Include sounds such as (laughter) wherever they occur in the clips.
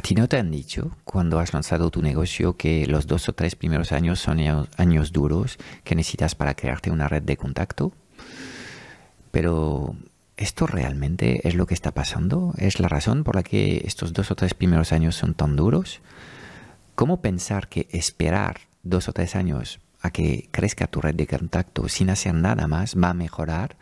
¿A ti no te han dicho cuando has lanzado tu negocio que los dos o tres primeros años son años duros que necesitas para crearte una red de contacto? Pero ¿esto realmente es lo que está pasando? ¿Es la razón por la que estos dos o tres primeros años son tan duros? ¿Cómo pensar que esperar dos o tres años a que crezca tu red de contacto sin hacer nada más va a mejorar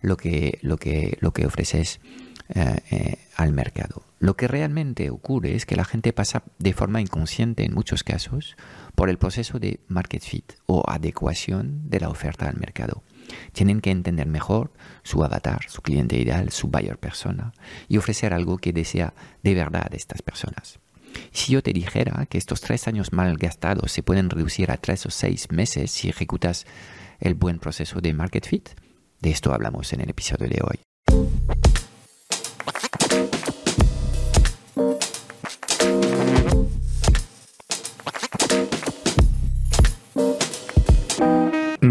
lo que, lo que, lo que ofreces eh, eh, al mercado? Lo que realmente ocurre es que la gente pasa de forma inconsciente en muchos casos por el proceso de market fit o adecuación de la oferta al mercado. Tienen que entender mejor su avatar, su cliente ideal, su buyer persona y ofrecer algo que desea de verdad estas personas. Si yo te dijera que estos tres años mal gastados se pueden reducir a tres o seis meses si ejecutas el buen proceso de market fit, de esto hablamos en el episodio de hoy.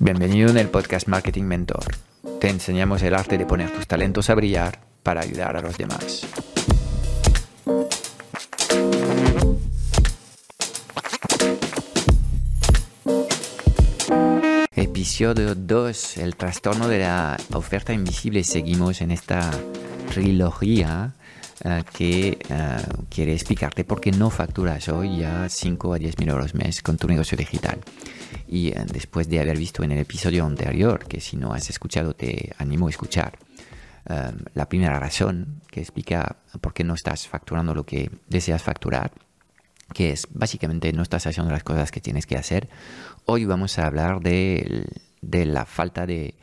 Bienvenido en el podcast Marketing Mentor. Te enseñamos el arte de poner tus talentos a brillar para ayudar a los demás. Episodio 2, el trastorno de la oferta invisible. Seguimos en esta trilogía que eh, quiere explicarte por qué no facturas hoy ya 5 a 10 mil euros mes con tu negocio digital. Y eh, después de haber visto en el episodio anterior, que si no has escuchado te animo a escuchar, la primera razón que explica por qué no estás facturando lo que deseas facturar, que es básicamente no estás haciendo las cosas que tienes que hacer. Hoy vamos a hablar de, la falta de,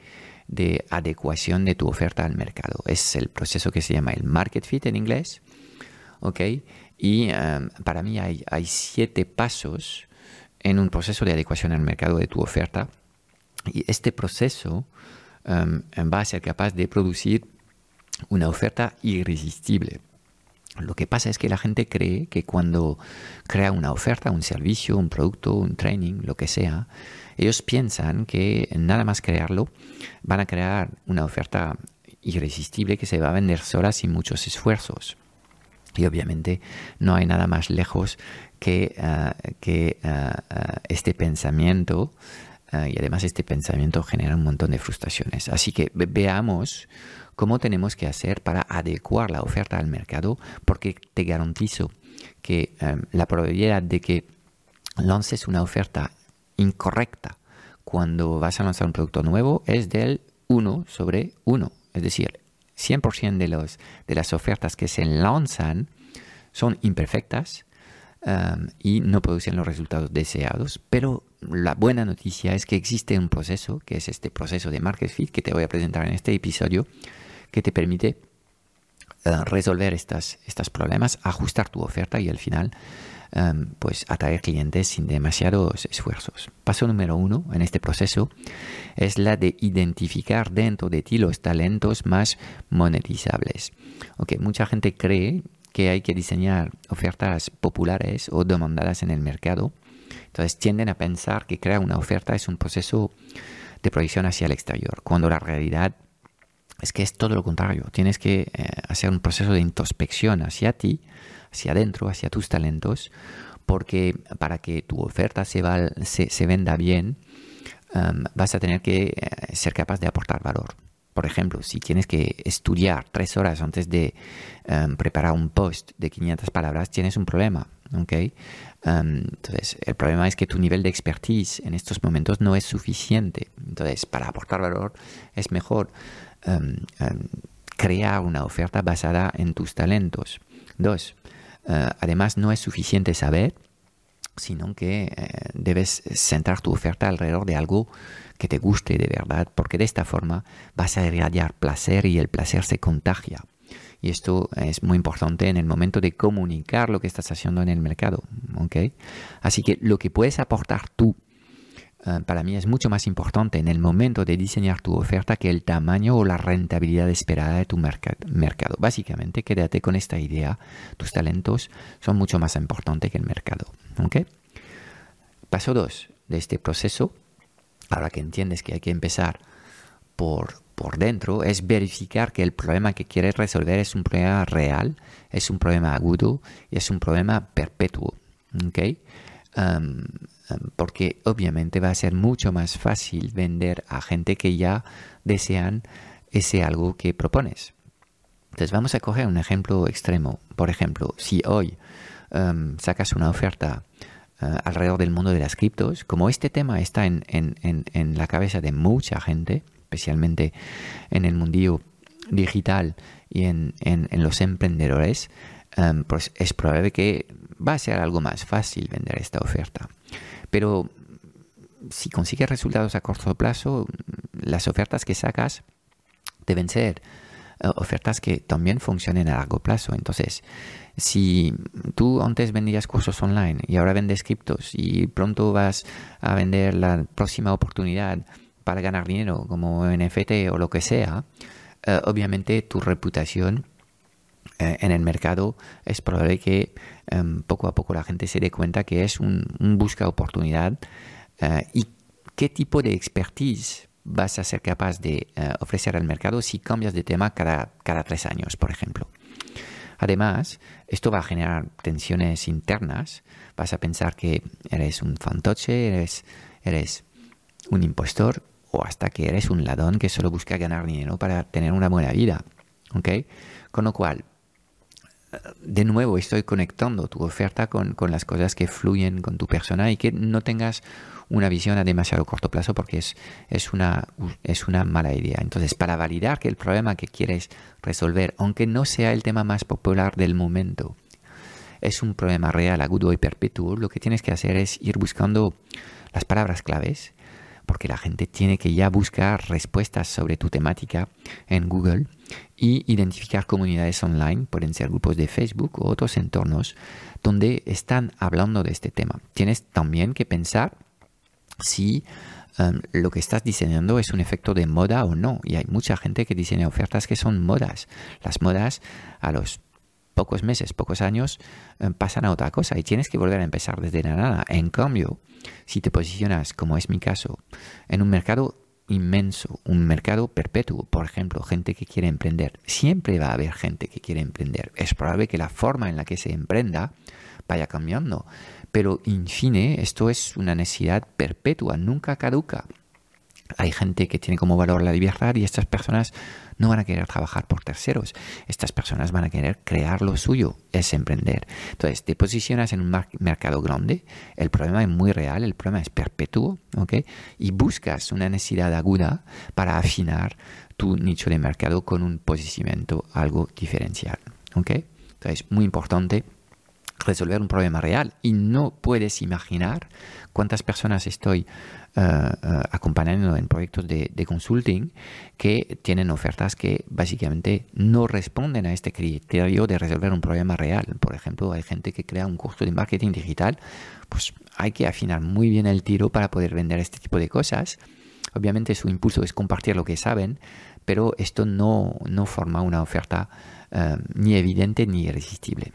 adecuación de tu oferta al mercado. Es el proceso que se llama el market fit en inglés. ¿ok? Y em, para mí hay, hay siete pasos en un proceso de adecuación al mercado de tu oferta. Y este proceso um, va a ser capaz de producir una oferta irresistible. Lo que pasa es que la gente cree que cuando crea una oferta, un servicio, un producto, un training, lo que sea, ellos piensan que nada más crearlo van a crear una oferta irresistible que se va a vender sola sin muchos esfuerzos. Y obviamente no hay nada más lejos que, ah, que ah, ah, este pensamiento, y además este pensamiento genera un montón de frustraciones. Así que veamos cómo tenemos que hacer para adecuar la oferta al mercado, porque te garantizo que la probabilidad de que lances una oferta incorrecta cuando vas a lanzar un producto nuevo es del 1 sobre 1. Es decir, 100% de, los, de las ofertas que se lanzan son imperfectas um, y no producen los resultados deseados, pero la buena noticia es que existe un proceso, que es este proceso de Market Fit, que te voy a presentar en este episodio, que te permite uh, resolver estos problemas, ajustar tu oferta y al final um, pues atraer clientes sin demasiados esfuerzos. Paso número uno en este proceso es la de identificar dentro de ti los talentos más monetizables. Okay, mucha gente cree que hay que diseñar ofertas populares o demandadas en el mercado. Entonces tienden a pensar que crear una oferta es un proceso de proyección hacia el exterior, cuando la realidad es que es todo lo contrario. Tienes que eh, hacer un proceso de introspección hacia ti, hacia adentro, hacia tus talentos, porque para que tu oferta se, venda bien, um, vas a tener que eh, ser capaz de aportar valor. Por ejemplo, si tienes que estudiar tres horas antes de em, preparar un post de 500 palabras, tienes un problema. Em, entonces, el problema es que tu nivel de expertise en estos momentos no es suficiente. Entonces, para aportar valor es mejor em, crear una oferta basada en tus talentos. Dos, eh, además no es suficiente saber, sino que eh, debes centrar tu oferta alrededor de algo que te guste de verdad, porque de esta forma vas a irradiar placer y el placer se contagia. Y esto es muy importante en el momento de comunicar lo que estás haciendo en el mercado. ¿okay? Así que lo que puedes aportar tú para mí es mucho más importante en el momento de diseñar tu oferta que el tamaño o la rentabilidad esperada de tu mercado. Básicamente, quédate con esta idea. Tus talentos son mucho más importantes que el mercado. ¿okay? Paso 2 de este proceso, ahora que entiendes que hay que empezar por, por dentro, es verificar que el problema que quieres resolver es un problema real, es un problema agudo y es un problema perpetuo. ¿okay? Porque obviamente va a ser mucho más fácil vender a gente que ya desean ese algo que propones. Entonces vamos a coger un ejemplo extremo. Por ejemplo, si hoy sacas una oferta eh, alrededor del mundo de las criptos, como este tema está en, la cabeza de mucha gente, especialmente en el mundillo digital y en, los emprendedores, pues es probable que va a ser algo más fácil vender esta oferta. Pero si consigues resultados a corto plazo, las ofertas que sacas deben ser eh, ofertas que también funcionen a largo plazo. Entonces, si tú antes vendías cursos online y ahora vendes criptos y pronto vas a vender la próxima oportunidad para ganar dinero como NFT o lo que sea, eh, obviamente tu reputación eh, en el mercado es probable que em, poco a poco la gente se dé cuenta que es un, busca oportunidad eh, y qué tipo de expertise vas a ser capaz de eh, ofrecer al mercado si cambias de tema cada, cada tres años, por ejemplo. Además, esto va a generar tensiones internas. Vas a pensar que eres un fantoche, eres, eres un impostor o hasta que eres un ladrón que solo busca ganar dinero para tener una buena vida. ¿okay? Con lo cual, de nuevo estoy conectando tu oferta con, las cosas que fluyen con tu persona y que no tengas una visión a demasiado corto plazo porque es, es, una, es una mala idea. Entonces, para validar que el problema que quieres resolver, aunque no sea el tema más popular del momento, es un problema real, agudo y perpetuo, lo que tienes que hacer es ir buscando las palabras claves porque la gente tiene que ya buscar respuestas sobre tu temática en Google y identificar comunidades online, pueden ser grupos de Facebook o otros entornos donde están hablando de este tema. Tienes también que pensar si um, lo que estás diseñando es un efecto de moda o no. Y hay mucha gente que diseña ofertas que son modas. Las modas a los pocos meses, pocos años, eh, pasan a otra cosa y tienes que volver a empezar desde la nada. En cambio, si te posicionas, como es mi caso, en un mercado inmenso, un mercado perpetuo, por ejemplo, gente que quiere emprender, siempre va a haber gente que quiere emprender. Es probable que la forma en la que se emprenda vaya cambiando, pero en fin, esto es una necesidad perpetua, nunca caduca. Hay gente que tiene como valor la libertad y estas personas no van a querer trabajar por terceros. Estas personas van a querer crear lo suyo, es emprender. Entonces, te posicionas en un mercado grande, el problema es muy real, el problema es perpetuo, ¿ok? Y buscas una necesidad aguda para afinar tu nicho de mercado con un posicionamiento algo diferencial, ¿ok? Entonces, muy importante resolver un problema real y no puedes imaginar cuántas personas estoy eh, acompañando en proyectos de, consulting que tienen ofertas que básicamente no responden a este criterio de resolver un problema real. Por ejemplo, hay gente que crea un curso de marketing digital, pues hay que afinar muy bien el tiro para poder vender este tipo de cosas. Obviamente su impulso es compartir lo que saben, pero esto no, no forma una oferta eh, ni evidente ni irresistible.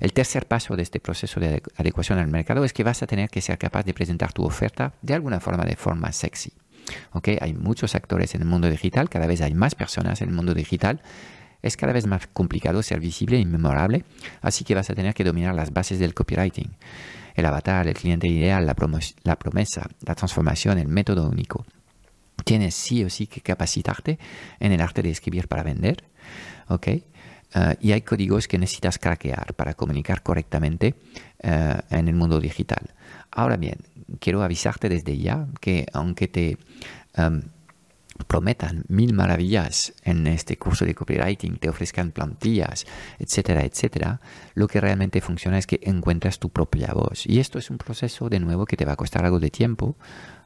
El tercer paso de este proceso de adecuación al mercado es que vas a tener que ser capaz de presentar tu oferta de alguna forma, de forma sexy. Hay muchos actores en el mundo digital, cada vez hay más personas en el mundo digital. Es cada vez más complicado ser visible y memorable, así que vas a tener que dominar las bases del copywriting. El avatar, el cliente ideal, la promesa, la transformación, el método único. Tienes sí o sí que capacitarte en el arte de escribir para vender, ¿ok? Eh, y hay códigos que necesitas craquear para comunicar correctamente eh, en el mundo digital. Ahora bien, quiero avisarte desde ya que aunque te em, prometan mil maravillas en este curso de copywriting, te ofrezcan plantillas, etcétera, etcétera, lo que realmente funciona es que encuentras tu propia voz. Y esto es un proceso, de nuevo, que te va a costar algo de tiempo.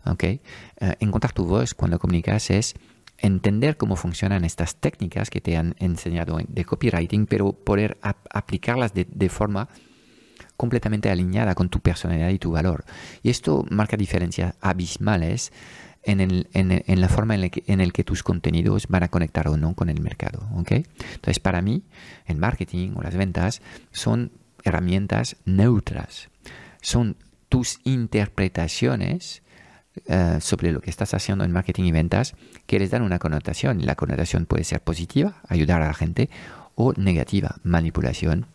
¿okay? Eh, encontrar tu voz cuando comunicas es entender cómo funcionan estas técnicas que te han enseñado de copywriting, pero poder aplicarlas de, forma completamente alineada con tu personalidad y tu valor. Y esto marca diferencias abismales en, el, en, la forma en la, que, en el que tus contenidos van a conectar o no con el mercado. ¿okay? Entonces, para mí, el marketing o las ventas son herramientas neutras. Son tus interpretaciones eh, sobre lo que estás haciendo en marketing y ventas que les dan una connotación. La connotación puede ser positiva, ayudar a la gente, o negativa, manipulación,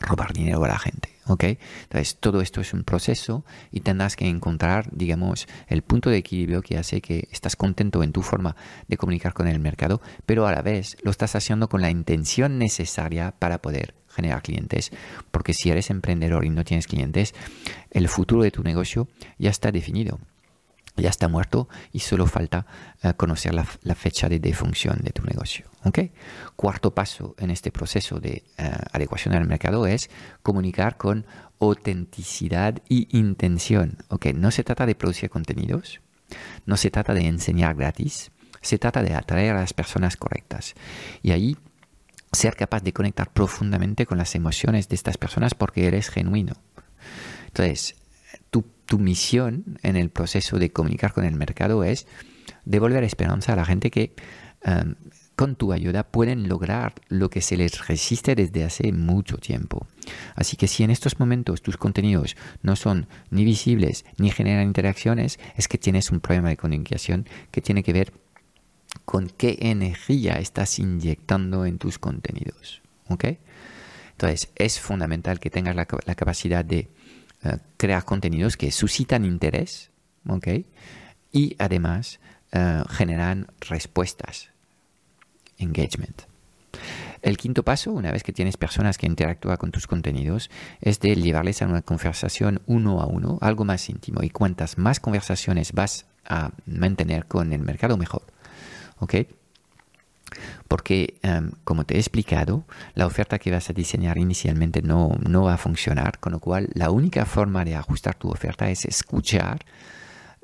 robar dinero a la gente. ¿Ok? Entonces, todo esto es un proceso y tendrás que encontrar, digamos, el punto de equilibrio que hace que estás contento en tu forma de comunicar con el mercado, pero a la vez lo estás haciendo con la intención necesaria para poder generar clientes, porque si eres emprendedor y no tienes clientes, el futuro de tu negocio ya está definido ya está muerto y solo falta eh, conocer la, fecha de defunción de tu negocio. ¿okay? Cuarto paso en este proceso de eh, adecuación al mercado es comunicar con autenticidad y intención. ¿okay? No se trata de producir contenidos, no se trata de enseñar gratis, se trata de atraer a las personas correctas. Y ahí ser capaz de conectar profundamente con las emociones de estas personas porque eres genuino. Entonces, tu, misión en el proceso de comunicar con el mercado es devolver esperanza a la gente que um, con tu ayuda pueden lograr lo que se les resiste desde hace mucho tiempo. Así que si en estos momentos tus contenidos no son ni visibles ni generan interacciones, es que tienes un problema de comunicación que tiene que ver con qué energía estás inyectando en tus contenidos. Entonces es fundamental que tengas la capacidad de eh, crear contenidos que suscitan interés, ¿ok? Y además eh, generan respuestas, engagement. El quinto paso, una vez que tienes personas que interactúan con tus contenidos, es de llevarles a una conversación uno a uno, algo más íntimo. Y cuantas más conversaciones vas a mantener con el mercado, mejor. ¿Ok? Porque, em, como te he explicado, la oferta que vas a diseñar inicialmente no, no va a funcionar, con lo cual la única forma de ajustar tu oferta es escuchar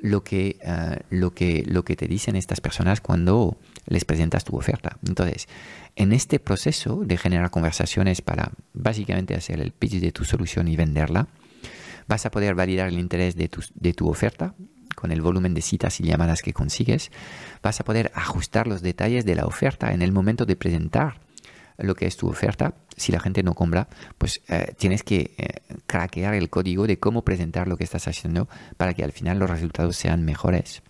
lo que, eh, lo que, lo que te dicen estas personas cuando les presentas tu oferta. Entonces, en este proceso de generar conversaciones para básicamente hacer el pitch de tu solución y venderla, vas a poder validar el interés de tu, de tu oferta con el volumen de citas y llamadas que consigues, vas a poder ajustar los detalles de la oferta en el momento de presentar lo que es tu oferta. Si la gente no compra, pues eh, tienes que eh, craquear el código de cómo presentar lo que estás haciendo para que al final los resultados sean mejores.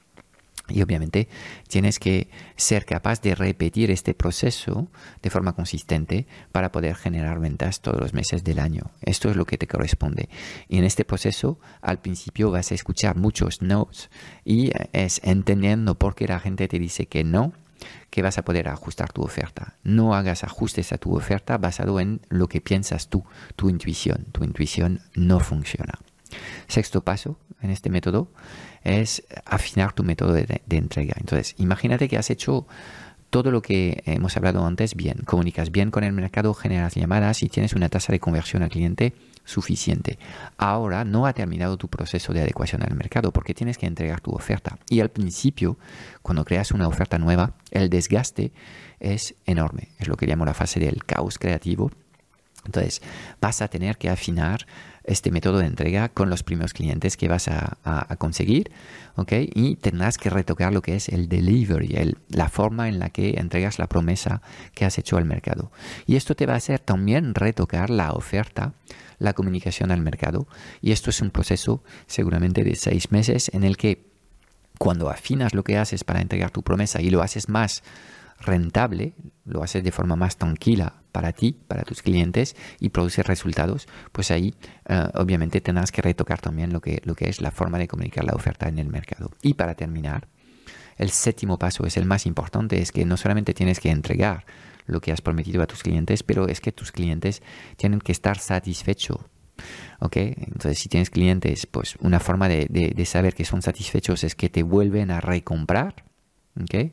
Y obviamente tienes que ser capaz de repetir este proceso de forma consistente para poder generar ventas todos los meses del año. Esto es lo que te corresponde. Y en este proceso, al principio vas a escuchar muchos no's y es entendiendo por qué la gente te dice que no que vas a poder ajustar tu oferta. No hagas ajustes a tu oferta basado en lo que piensas tú, tu intuición. Tu intuición no funciona. Sexto paso en este método es afinar tu método de, entrega. Entonces, imagínate que has hecho todo lo que hemos hablado antes bien. Comunicas bien con el mercado, generas llamadas y tienes una tasa de conversión al cliente suficiente. Ahora no ha terminado tu proceso de adecuación al mercado porque tienes que entregar tu oferta. Y al principio, cuando creas una oferta nueva, el desgaste es enorme. Es lo que llamo la fase del caos creativo. Entonces, vas a tener que afinar este método de entrega con los primeros clientes que vas a, conseguir, ¿ok? Y tendrás que retocar lo que es el delivery, el, la forma en la que entregas la promesa que has hecho al mercado. Y esto te va a hacer también retocar la oferta, la comunicación al mercado. Y esto es un proceso seguramente de seis meses en el que cuando afinas lo que haces para entregar tu promesa y lo haces más rentable, lo haces de forma más tranquila para ti, para tus clientes y produces resultados, pues ahí eh, obviamente tendrás que retocar también lo que, lo que es la forma de comunicar la oferta en el mercado. Y para terminar, el séptimo paso es el más importante, es que no solamente tienes que entregar lo que has prometido a tus clientes, pero es que tus clientes tienen que estar satisfechos. ¿Ok? Entonces, si tienes clientes, pues una forma de, de, saber que son satisfechos es que te vuelven a recomprar. ¿Ok?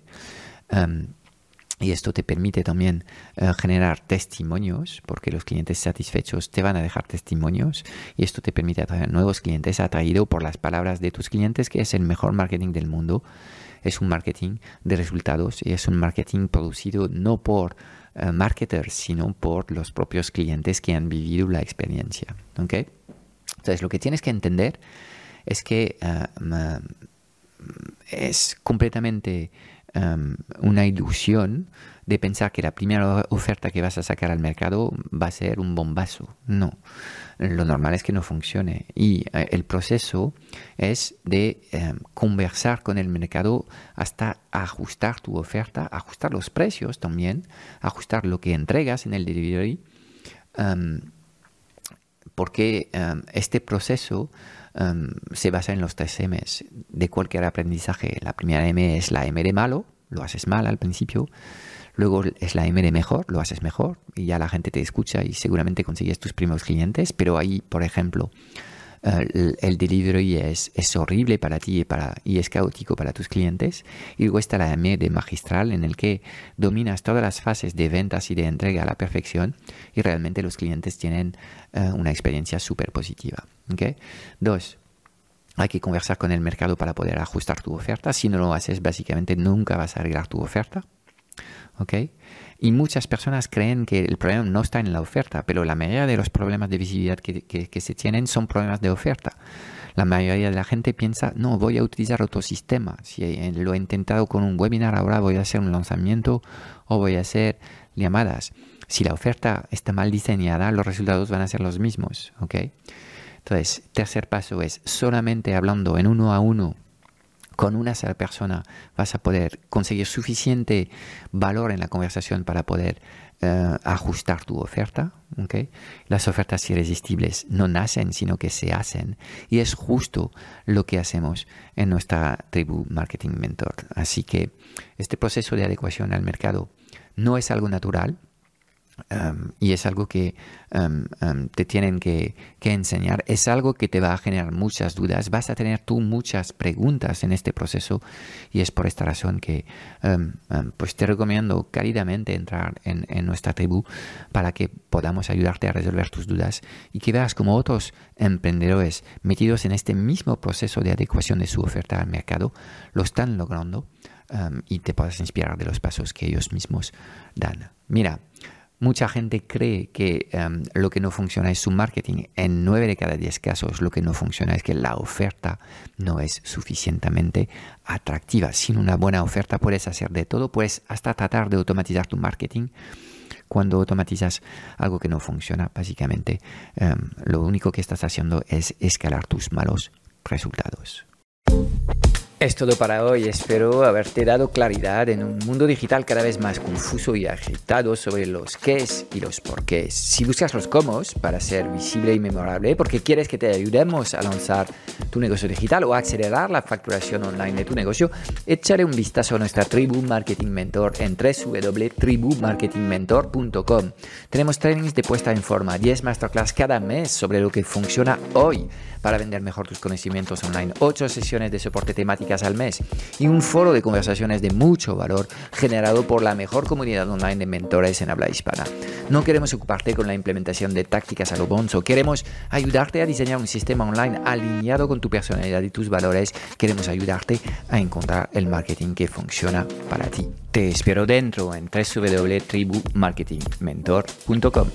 Em, y esto te permite también eh, generar testimonios, porque los clientes satisfechos te van a dejar testimonios. Y esto te permite atraer nuevos clientes atraídos por las palabras de tus clientes, que es el mejor marketing del mundo. es un marketing de resultados y es un marketing producido no por eh, marketers, sino por los propios clientes que han vivido la experiencia. ¿okay? Entonces, lo que tienes que entender es que eh, es completamente una ilusión de pensar que la primera oferta que vas a sacar al mercado va a ser un bombazo. No, lo normal es que no funcione. Y eh, el proceso es de em, conversar con el mercado hasta ajustar tu oferta, ajustar los precios también, ajustar lo que entregas en el delivery. Porque este proceso Em, se basa en los tres M's de cualquier aprendizaje. La primera M es la M de malo, lo haces mal al principio. Luego es la M de mejor, lo haces mejor y ya la gente te escucha y seguramente consigues tus primeros clientes. Pero ahí, por ejemplo, eh, el, delivery es, es, horrible para ti y, para, y es caótico para tus clientes. Y luego está la M de magistral en el que dominas todas las fases de ventas y de entrega a la perfección y realmente los clientes tienen eh, una experiencia súper positiva. ¿okay? Dos, hay que conversar con el mercado para poder ajustar tu oferta. Si no lo haces, básicamente nunca vas a arreglar tu oferta. ¿okay? Y muchas personas creen que el problema no está en la oferta, pero la mayoría de los problemas de visibilidad que, se tienen son problemas de oferta. La mayoría de la gente piensa, no, voy a utilizar otro sistema. Si eh, lo he intentado con un webinar, ahora voy a hacer un lanzamiento o voy a hacer llamadas. Si la oferta está mal diseñada, los resultados van a ser los mismos. ¿okay? Entonces, tercer paso es solamente hablando en uno a uno con una sola persona vas a poder conseguir suficiente valor en la conversación para poder eh, ajustar tu oferta. ¿okay? Las ofertas irresistibles no nacen, sino que se hacen. Y es justo lo que hacemos en nuestra tribu Marketing Mentor. Así que este proceso de adecuación al mercado no es algo natural, Y es algo que te tienen que, enseñar, es algo que te va a generar muchas dudas, vas a tener tú muchas preguntas en este proceso y es por esta razón que pues te recomiendo cálidamente entrar en, en, nuestra tribu para que podamos ayudarte a resolver tus dudas y que veas como otros emprendedores metidos en este mismo proceso de adecuación de su oferta al mercado lo están logrando y te puedas inspirar de los pasos que ellos mismos dan. Mira, Mucha gente cree que em, lo que no funciona es su marketing. En nueve de cada diez casos lo que no funciona es que la oferta no es suficientemente atractiva. Sin una buena oferta puedes hacer de todo, puedes hasta tratar de automatizar tu marketing. Cuando automatizas algo que no funciona, básicamente em, lo único que estás haciendo es escalar tus malos resultados. Es todo para hoy. Espero haberte dado claridad en un mundo digital cada vez más confuso y agitado sobre los qués y los porqués. Si buscas los cómo para ser visible y memorable, porque quieres que te ayudemos a lanzar tu negocio digital o acelerar la facturación online de tu negocio, échale un vistazo a nuestra tribu Marketing Mentor en www.tribumarketingmentor.com. Tenemos trainings de puesta en forma, 10 masterclass cada mes sobre lo que funciona hoy para vender mejor tus conocimientos online, 8 sesiones de soporte al mes y un foro de conversaciones de mucho valor generado por la mejor comunidad online de mentores en habla hispana. No queremos ocuparte con la implementación de tácticas a lo bonzo, queremos ayudarte a diseñar un sistema online alineado con tu personalidad y tus valores, queremos ayudarte a encontrar el marketing que funciona para ti. Te espero dentro en www.tribumarketingmentor.com.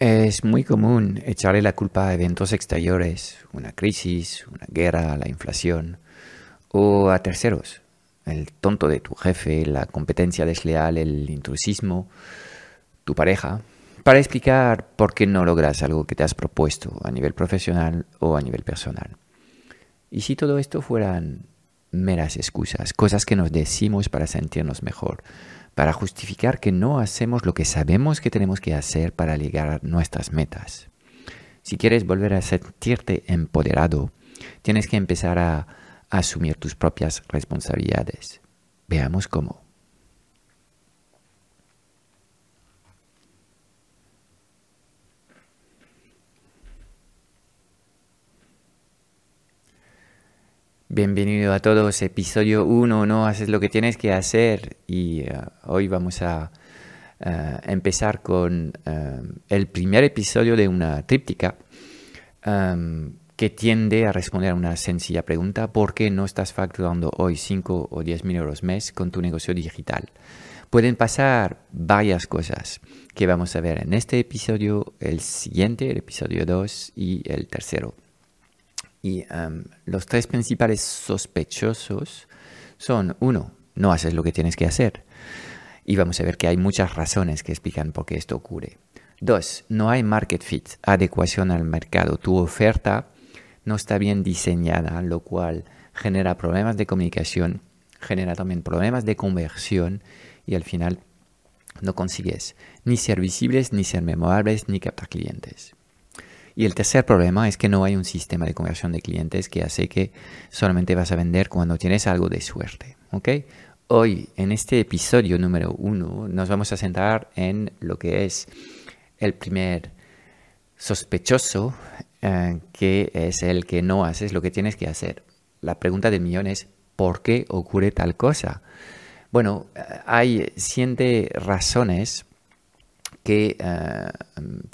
Es muy común echarle la culpa a eventos exteriores, una crisis, una guerra, la inflación, o a terceros, el tonto de tu jefe, la competencia desleal, el intrusismo, tu pareja, para explicar por qué no logras algo que te has propuesto a nivel profesional o a nivel personal. Y si todo esto fueran meras excusas, cosas que nos decimos para sentirnos mejor, para justificar que no hacemos lo que sabemos que tenemos que hacer para llegar a nuestras metas. Si quieres volver a sentirte empoderado, tienes que empezar a asumir tus propias responsabilidades. Veamos cómo. Bienvenido a todos, episodio 1, no haces lo que tienes que hacer y eh, hoy vamos a eh, empezar con eh, el primer episodio de una tríptica que tiende a responder a una sencilla pregunta, ¿por qué no estás facturando hoy 5 o 10 mil euros mes con tu negocio digital? Pueden pasar varias cosas que vamos a ver en este episodio, el siguiente, el episodio 2 y el tercero. Y em, los tres principales sospechosos son, uno, no haces lo que tienes que hacer. Y vamos a ver que hay muchas razones que explican por qué esto ocurre. Dos, no hay market fit, adecuación al mercado. Tu oferta no está bien diseñada, lo cual genera problemas de comunicación, genera también problemas de conversión y al final no consigues ni ser visibles, ni ser memorables, ni captar clientes. Y el tercer problema es que no hay un sistema de conversión de clientes que hace que solamente vas a vender cuando tienes algo de suerte. Hoy, en este episodio número uno, nos vamos a centrar en lo que es el primer sospechoso, eh, que es el que no haces lo que tienes que hacer. La pregunta del millón es, ¿por qué ocurre tal cosa? Bueno, eh, hay siete razones que eh,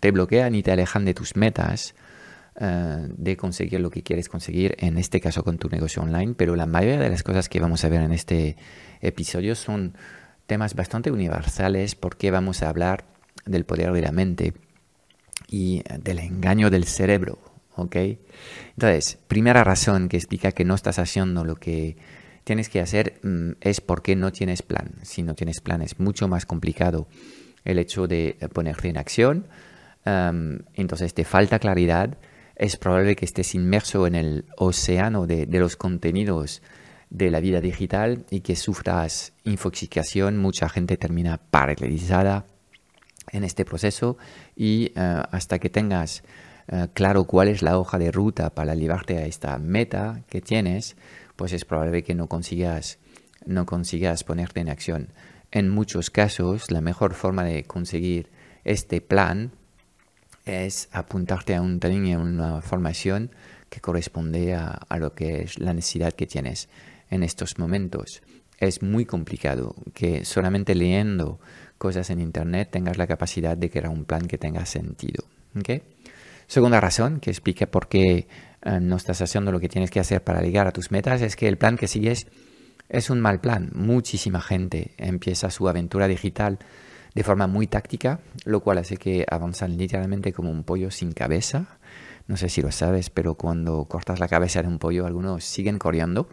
te bloquean y te alejan de tus metas eh, de conseguir lo que quieres conseguir, en este caso con tu negocio online, pero la mayoría de las cosas que vamos a ver en este episodio son temas bastante universales porque vamos a hablar del poder de la mente y del engaño del cerebro, ¿ok? Entonces, primera razón que explica que no estás haciendo lo que tienes que hacer mm, es porque no tienes plan. Si no tienes plan es mucho más complicado el hecho de ponerte en acción. entonces te falta claridad. Es probable que estés inmerso en el océano de, los contenidos de la vida digital y que sufras infoxicación. Mucha gente termina paralizada en este proceso y eh, hasta que tengas eh, claro cuál es la hoja de ruta para llevarte a esta meta que tienes, pues es probable que no consigas, no consigas ponerte en acción. En muchos casos, la mejor forma de conseguir este plan es apuntarte a un training, a una formación que corresponde a, lo que es la necesidad que tienes en estos momentos. Es muy complicado que solamente leyendo cosas en Internet tengas la capacidad de crear un plan que tenga sentido. Segunda razón que explica por qué eh, no estás haciendo lo que tienes que hacer para llegar a tus metas es que el plan que sigues es un mal plan. Muchísima gente empieza su aventura digital de forma muy táctica, lo cual hace que avanzan literalmente como un pollo sin cabeza. No sé si lo sabes, pero cuando cortas la cabeza de un pollo, algunos siguen corriendo.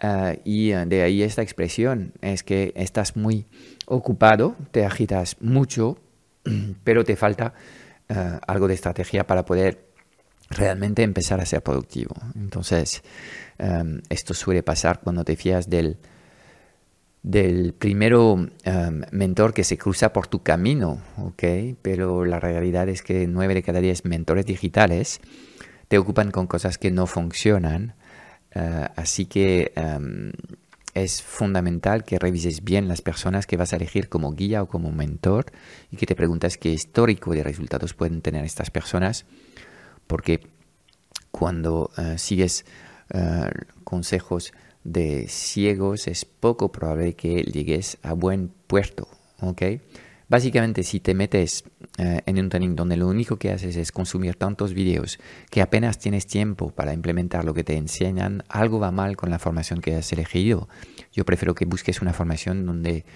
Eh, y eh, de ahí esta expresión es que estás muy ocupado, te agitas mucho, (clears throat) pero te falta eh, algo de estrategia para poder realmente empezar a ser productivo. Entonces, em, esto suele pasar cuando te fías del, del primero em, mentor que se cruza por tu camino, ¿ok? Pero la realidad es que nueve de cada diez mentores digitales te ocupan con cosas que no funcionan. Eh, así que em, es fundamental que revises bien las personas que vas a elegir como guía o como mentor y que te preguntas qué histórico de resultados pueden tener estas personas porque cuando eh, sigues eh, consejos de ciegos es poco probable que llegues a buen puerto, ¿ok? Básicamente, si te metes eh, en un training donde lo único que haces es consumir tantos vídeos que apenas tienes tiempo para implementar lo que te enseñan, algo va mal con la formación que has elegido. Yo prefiero que busques una formación donde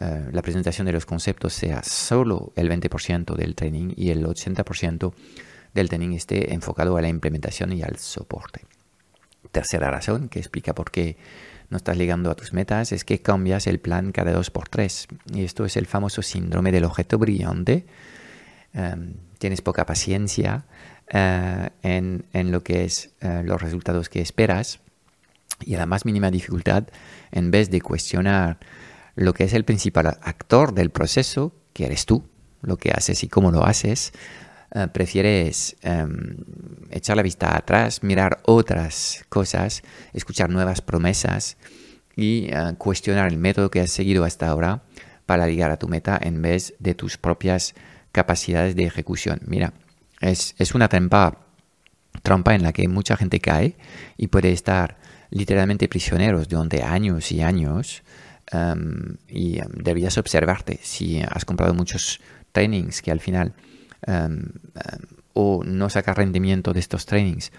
eh, la presentación de los conceptos sea solo el 20% del training y el 80% del training esté enfocado a la implementación y al soporte. Tercera razón que explica por qué no estás llegando a tus metas es que cambias el plan cada dos por tres. Y esto es el famoso síndrome del objeto brillante. Em, tienes poca paciencia eh, en, en, lo que es eh, los resultados que esperas y a la más mínima dificultad, en vez de cuestionar lo que es el principal actor del proceso, que eres tú, lo que haces y cómo lo haces, eh, prefieres em, echar la vista atrás, mirar otras cosas, escuchar nuevas promesas y eh, cuestionar el método que has seguido hasta ahora para llegar a tu meta en vez de tus propias capacidades de ejecución. Mira, es, es una trampa, trampa en la que mucha gente cae y puede estar literalmente prisioneros durante años y años em, y em, debías observarte si has comprado muchos trainings que al final em, o no sacas rendimiento de estos trainings.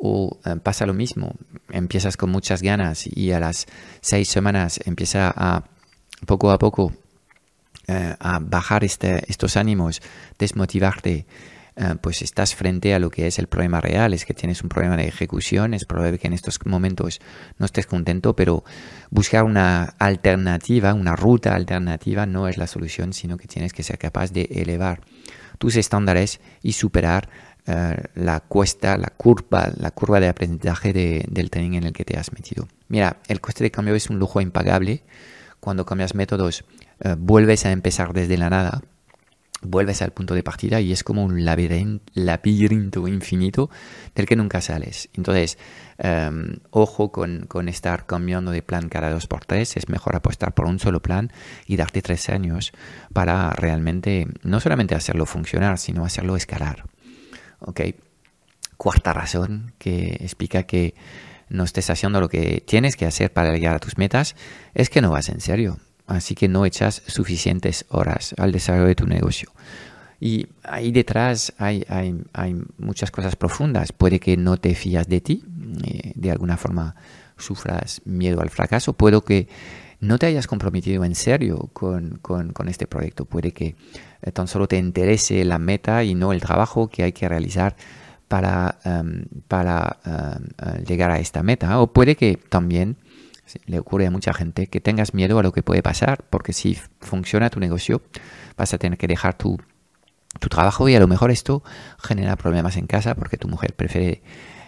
O pasa lo mismo, empiezas con muchas ganas y a las seis semanas empieza a poco a poco eh, a bajar este, estos ánimos, desmotivarte, eh, pues estás frente a lo que es el problema real, es que tienes un problema de ejecución, es probable que en estos momentos no estés contento, pero buscar una alternativa, una ruta alternativa no es la solución, sino que tienes que ser capaz de elevar tus estándares y superar eh, la cuesta, la curva, la curva de aprendizaje del training en el que te has metido. Mira, el coste de cambio es un lujo impagable. Cuando cambias métodos, eh, vuelves a empezar desde la nada vuelves al punto de partida y es como un laberinto, infinito del que nunca sales. Entonces, em, ojo con, con, estar cambiando de plan cada dos por tres, es mejor apostar por un solo plan y darte tres años para realmente no solamente hacerlo funcionar, sino hacerlo escalar. ¿Ok? Cuarta razón que explica que no estés haciendo lo que tienes que hacer para llegar a tus metas es que no vas en serio así que no echas suficientes horas al desarrollo de tu negocio. Y ahí detrás hay, muchas cosas profundas. Puede que no te fías de ti, eh, de alguna forma sufras miedo al fracaso, puede que no te hayas comprometido en serio con, este proyecto, puede que eh, tan solo te interese la meta y no el trabajo que hay que realizar para, em, para em, llegar a esta meta, o puede que también le ocurre a mucha gente que tengas miedo a lo que puede pasar, porque si funciona tu negocio, vas a tener que dejar tu, trabajo y a lo mejor esto genera problemas en casa porque tu mujer prefiere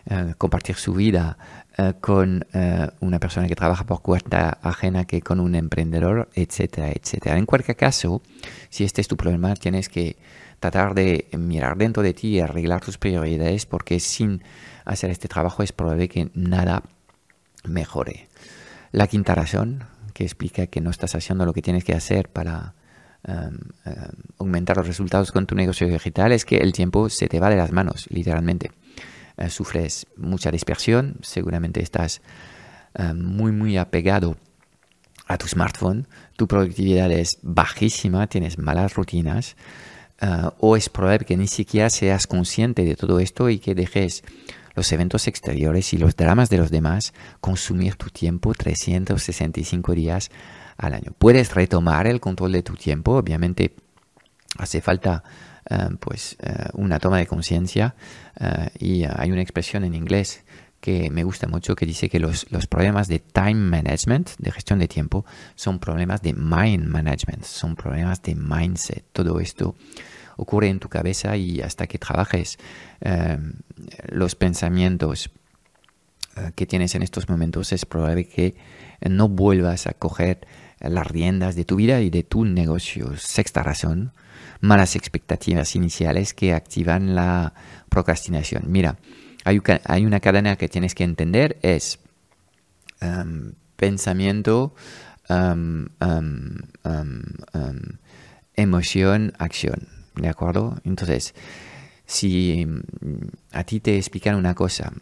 eh, compartir su vida eh, con eh, una persona que trabaja por cuenta ajena que con un emprendedor, etcétera, etcétera. En cualquier caso, si este es tu problema, tienes que tratar de mirar dentro de ti y arreglar tus prioridades porque sin hacer este trabajo es probable que nada mejore. La quinta razón, que explica que no estás haciendo lo que tienes que hacer para em, em, aumentar los resultados con tu negocio digital, es que el tiempo se te va de las manos, literalmente. Eh, sufres mucha dispersión, seguramente estás em, muy, muy apegado a tu smartphone, tu productividad es bajísima, tienes malas rutinas, eh, o es probable que ni siquiera seas consciente de todo esto y que dejes los eventos exteriores y los dramas de los demás consumir tu tiempo 365 días al año. Puedes retomar el control de tu tiempo, obviamente hace falta eh, pues eh, una toma de conciencia eh, y hay una expresión en inglés que me gusta mucho que dice que los, los, problemas de time management, de gestión de tiempo, son problemas de mind management, son problemas de mindset. Todo esto ocurre en tu cabeza y hasta que trabajes em, los pensamientos eh, que tienes en estos momentos es probable que no vuelvas a coger las riendas de tu vida y de tu negocio. Sexta razón, malas expectativas iniciales que activan la procrastinación. Mira, hay, una cadena que tienes que entender, es em, pensamiento, em, emoción, acción. ¿De acuerdo? Entonces, si mm, a ti te explican una cosa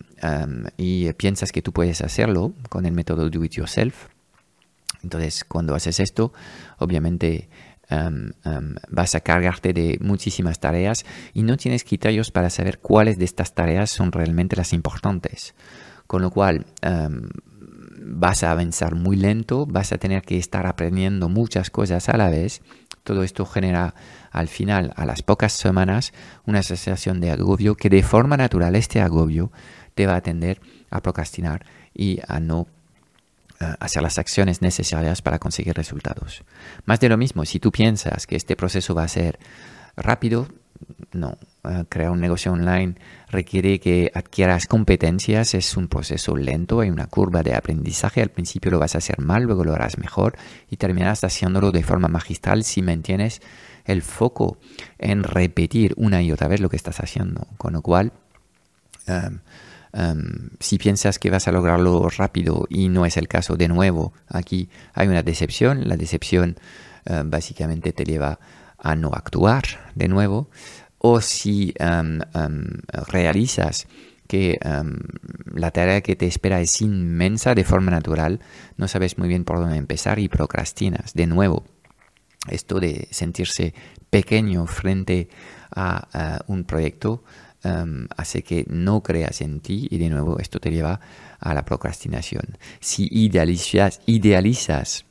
y piensas que tú puedes hacerlo con el método do it yourself, entonces cuando haces esto, obviamente vas a cargarte de muchísimas tareas y no tienes criterios para saber cuáles de estas tareas son realmente las importantes. Con lo cual, vas a avanzar muy lento, vas a tener que estar aprendiendo muchas cosas a la vez. Todo esto genera al final, a las pocas semanas, una sensación de agobio que de forma natural este agobio te va a tender a procrastinar y a no hacer las acciones necesarias para conseguir resultados. Más de lo mismo, si tú piensas que este proceso va a ser rápido, no. Eh, crear un negocio online requiere que adquieras competencias, es un proceso lento, hay una curva de aprendizaje, al principio lo vas a hacer mal, luego lo harás mejor y terminarás haciéndolo de forma magistral si mantienes el foco en repetir una y otra vez lo que estás haciendo. Con lo cual, em, si piensas que vas a lograrlo rápido y no es el caso, de nuevo, aquí hay una decepción. La decepción eh, básicamente te lleva a no actuar de nuevo. O si em, realizas que la tarea que te espera es inmensa de forma natural, no sabes muy bien por dónde empezar y procrastinas. De nuevo, esto de sentirse pequeño frente a, un proyecto hace que no creas en ti y de nuevo esto te lleva a la procrastinación. Si idealizas, idealizas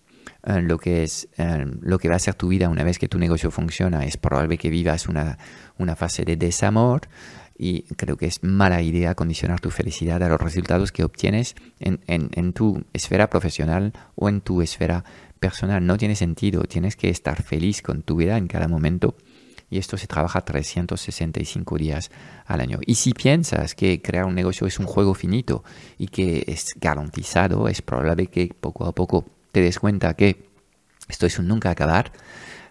uh, lo que es um, lo que va a ser tu vida una vez que tu negocio funciona, es probable que vivas una, una fase de desamor y creo que es mala idea condicionar tu felicidad a los resultados que obtienes en, en, en tu esfera profesional o en tu esfera personal no tiene sentido. Tienes que estar feliz con tu vida en cada momento. Y esto se trabaja 365 días al año. Y si piensas que crear un negocio es un juego finito y que es garantizado, es probable que poco a poco te des cuenta que esto es un nunca acabar,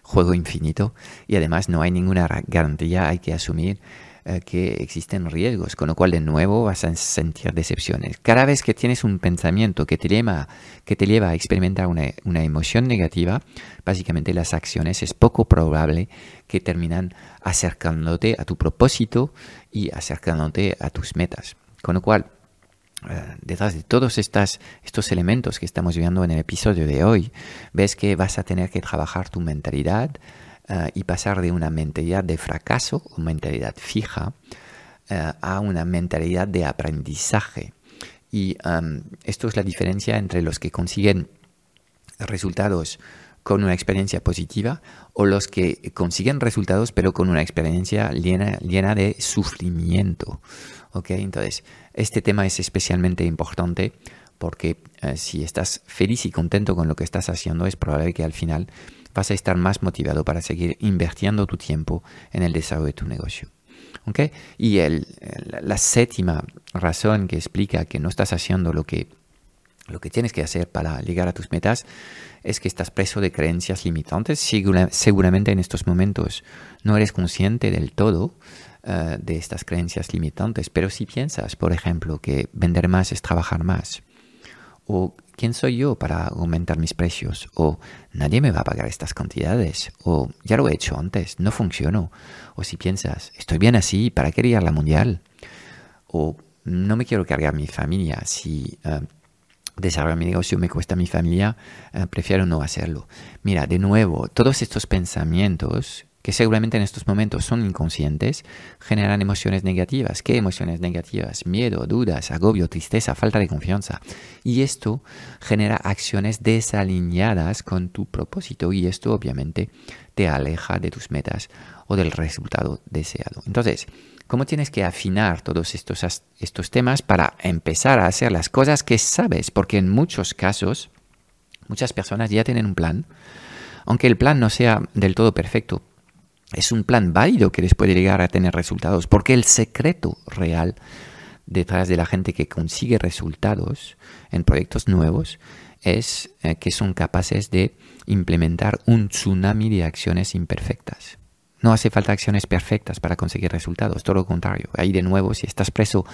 juego infinito, y además no hay ninguna garantía, hay que asumir eh, que existen riesgos, con lo cual de nuevo vas a sentir decepciones. Cada vez que tienes un pensamiento que te lleva, que te lleva a experimentar una, una emoción negativa, básicamente las acciones es poco probable que terminan acercándote a tu propósito y acercándote a tus metas. Con lo cual, detrás de todos estos elementos que estamos viendo en el episodio de hoy, ves que vas a tener que trabajar tu mentalidad, eh, y pasar de una mentalidad de fracaso o mentalidad fija eh, a una mentalidad de aprendizaje. Y em, esto es la diferencia entre los que consiguen resultados con una experiencia positiva o los que consiguen resultados pero con una experiencia llena, llena de sufrimiento. ¿Okay? Entonces, este tema es especialmente importante porque eh, si estás feliz y contento con lo que estás haciendo, es probable que al final vas a estar más motivado para seguir invirtiendo tu tiempo en el desarrollo de tu negocio. ¿Okay? Y el, la séptima razón que explica que no estás haciendo lo que, lo que tienes que hacer para llegar a tus metas es que estás preso de creencias limitantes. seguramente en estos momentos no eres consciente del todo eh, de estas creencias limitantes, pero si piensas, por ejemplo, que vender más es trabajar más, o ¿quién soy yo para aumentar mis precios? O nadie me va a pagar estas cantidades. O ya lo he hecho antes, no funcionó. O si piensas, estoy bien así, ¿para qué ir a la mundial? O no me quiero cargar mi familia. Si uh, desarrollar mi negocio me cuesta mi familia, eh, prefiero no hacerlo. Mira, de nuevo, todos estos pensamientos que seguramente en estos momentos son inconscientes, generan emociones negativas. ¿Qué emociones negativas? Miedo, dudas, agobio, tristeza, falta de confianza. Y esto genera acciones desalineadas con tu propósito y esto obviamente te aleja de tus metas o del resultado deseado. Entonces, ¿cómo tienes que afinar todos estos, estos temas para empezar a hacer las cosas que sabes? Porque en muchos casos, muchas personas ya tienen un plan, aunque el plan no sea del todo perfecto, es un plan válido que les puede llegar a tener resultados, porque el secreto real detrás de la gente que consigue resultados en proyectos nuevos es eh, que son capaces de implementar un tsunami de acciones imperfectas. No hace falta acciones perfectas para conseguir resultados, todo lo contrario. Ahí de nuevo, si estás preso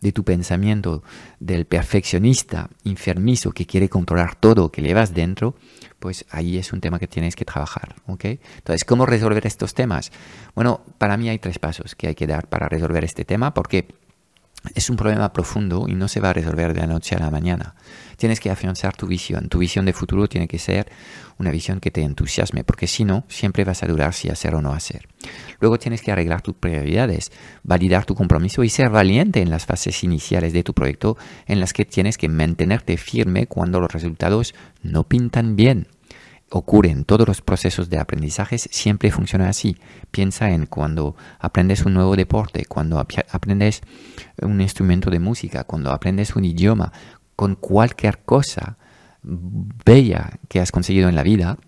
de tu pensamiento del perfeccionista enfermizo que quiere controlar todo que llevas dentro, pues ahí es un tema que tienes que trabajar. Entonces, ¿cómo resolver estos temas? Bueno, para mí hay tres pasos que hay que dar para resolver este tema, porque es un problema profundo y no se va a resolver de la noche a la mañana. Tienes que afianzar tu visión. Tu visión de futuro tiene que ser una visión que te entusiasme, porque si no, siempre vas a dudar si hacer o no hacer. Luego tienes que arreglar tus prioridades, validar tu compromiso y ser valiente en las fases iniciales de tu proyecto en las que tienes que mantenerte firme cuando los resultados no pintan bien ocurre en todos los procesos de aprendizaje siempre funciona así. Piensa en cuando aprendes un nuevo deporte, cuando aprendes un instrumento de música, cuando aprendes un idioma, con cualquier cosa bella que has conseguido en la vida,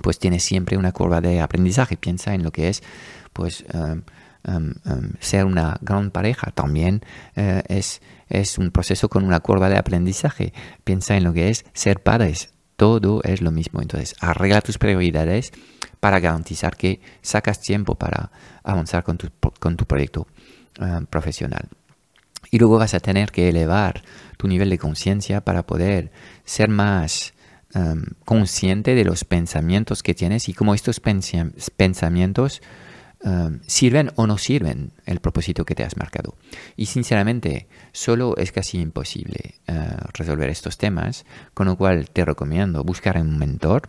pues tienes siempre una curva de aprendizaje. Piensa en lo que es, pues, um, ser una gran pareja. También uh, es, es un proceso con una curva de aprendizaje. Piensa en lo que es ser padres todo es lo mismo. Entonces, arregla tus prioridades para garantizar que sacas tiempo para avanzar con tu, con tu proyecto eh, profesional. Y luego vas a tener que elevar tu nivel de conciencia para poder ser más em, consciente de los pensamientos que tienes y cómo estos pensamientos Um, sirven o no sirven el propósito que te has marcado. Y sinceramente, solo es casi imposible uh, resolver estos temas, con lo cual te recomiendo buscar un mentor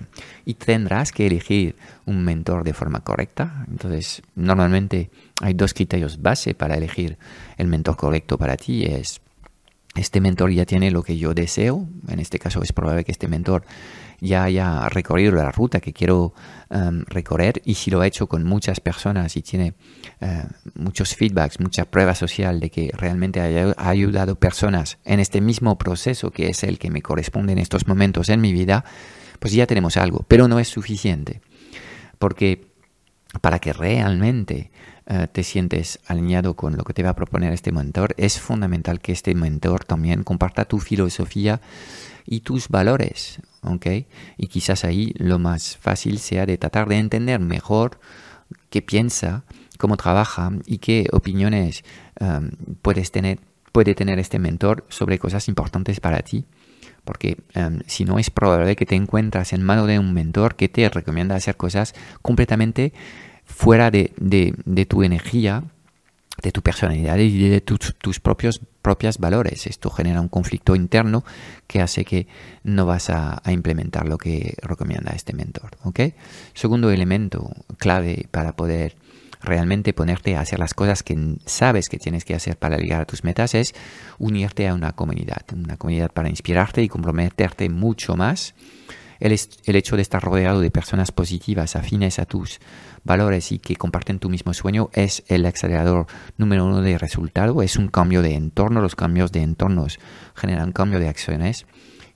y tendrás que elegir un mentor de forma correcta. Entonces, normalmente hay dos criterios base para elegir el mentor correcto para ti. Es, este mentor ya tiene lo que yo deseo, en este caso es probable que este mentor ya haya recorrido la ruta que quiero em, recorrer y si lo ha hecho con muchas personas y tiene eh, muchos feedbacks, mucha prueba social de que realmente ha ayudado personas en este mismo proceso que es el que me corresponde en estos momentos en mi vida, pues ya tenemos algo, pero no es suficiente. Porque para que realmente eh, te sientes alineado con lo que te va a proponer este mentor, es fundamental que este mentor también comparta tu filosofía y tus valores, ¿ok? Y quizás ahí lo más fácil sea de tratar de entender mejor qué piensa, cómo trabaja y qué opiniones um, puedes tener, puede tener este mentor sobre cosas importantes para ti. Porque um, si no es probable que te encuentras en mano de un mentor que te recomienda hacer cosas completamente fuera de, de, tu energía de tu personalidad y de tus propios propias valores. Esto genera un conflicto interno que hace que no vas a, implementar lo que recomienda este mentor. Segundo elemento clave para poder realmente ponerte a hacer las cosas que sabes que tienes que hacer para llegar a tus metas es unirte a una comunidad, una comunidad para inspirarte y comprometerte mucho más el, hecho de estar rodeado de personas positivas, afines a tus valores y que comparten tu mismo sueño es el acelerador número uno de resultado. Es un cambio de entorno. Los cambios de entornos generan cambio de acciones.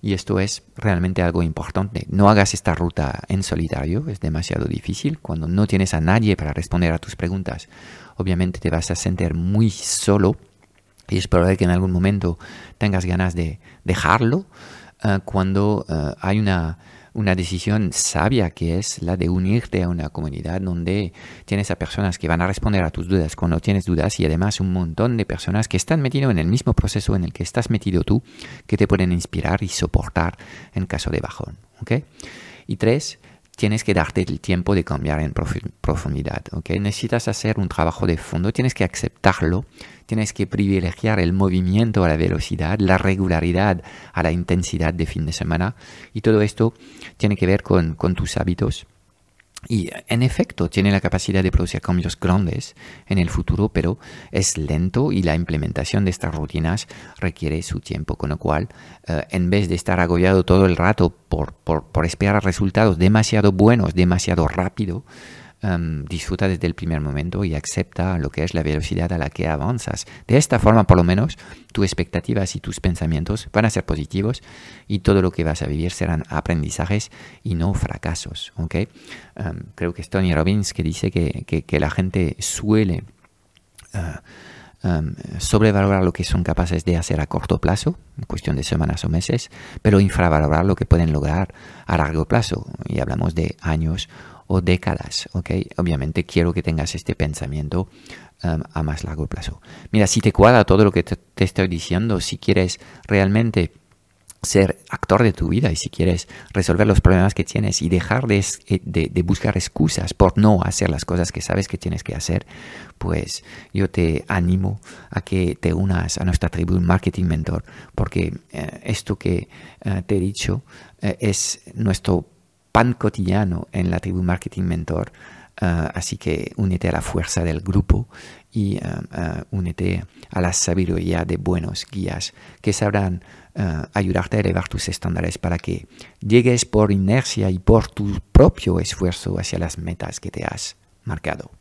Y esto es realmente algo importante. No hagas esta ruta en solitario, es demasiado difícil. Cuando no tienes a nadie para responder a tus preguntas, obviamente te vas a sentir muy solo y es probable que en algún momento tengas ganas de dejarlo eh, cuando eh, hay una una decisión sabia que es la de unirte a una comunidad donde tienes a personas que van a responder a tus dudas cuando tienes dudas y además un montón de personas que están metidos en el mismo proceso en el que estás metido tú, que te pueden inspirar y soportar en caso de bajón. Y tres, tienes que darte el tiempo de cambiar en profundidad. ¿okay? Necesitas hacer un trabajo de fondo, tienes que aceptarlo, tienes que privilegiar el movimiento a la velocidad, la regularidad a la intensidad de fin de semana y todo esto tiene que ver con tus hábitos y en efecto tiene la capacidad de producir cambios grandes en el futuro, pero es lento y la implementación de estas rutinas requiere su tiempo, con lo cual eh, en vez de estar agobiado todo el rato por, por, por esperar resultados demasiado buenos, demasiado rápido, Em, disfruta desde el primer momento y acepta lo que es la velocidad a la que avanzas. De esta forma, por lo menos, tus expectativas y tus pensamientos van a ser positivos y todo lo que vas a vivir serán aprendizajes y no fracasos. ¿okay? Em, creo que es Tony Robbins que dice que, que, la gente suele... Eh, em, sobrevalorar lo que son capaces de hacer a corto plazo, en cuestión de semanas o meses, pero infravalorar lo que pueden lograr a largo plazo, y hablamos de años o décadas, ¿ok? Obviamente quiero que tengas este pensamiento um, a más largo plazo. Mira, si te cuadra todo lo que te, estoy diciendo, si quieres realmente ser actor de tu vida y si quieres resolver los problemas que tienes y dejar de, de, buscar excusas por no hacer las cosas que sabes que tienes que hacer, pues yo te animo a que te unas a nuestra tribu Marketing Mentor, porque eh, esto que eh, te he dicho eh, es nuestro pan cotidiano en la tribu Marketing Mentor. así que únete a la fuerza del grupo y únete a la sabiduría de buenos guías que sabrán ayudarte a elevar tus estándares para que llegues por inercia y por tu propio esfuerzo hacia las metas que te has marcado.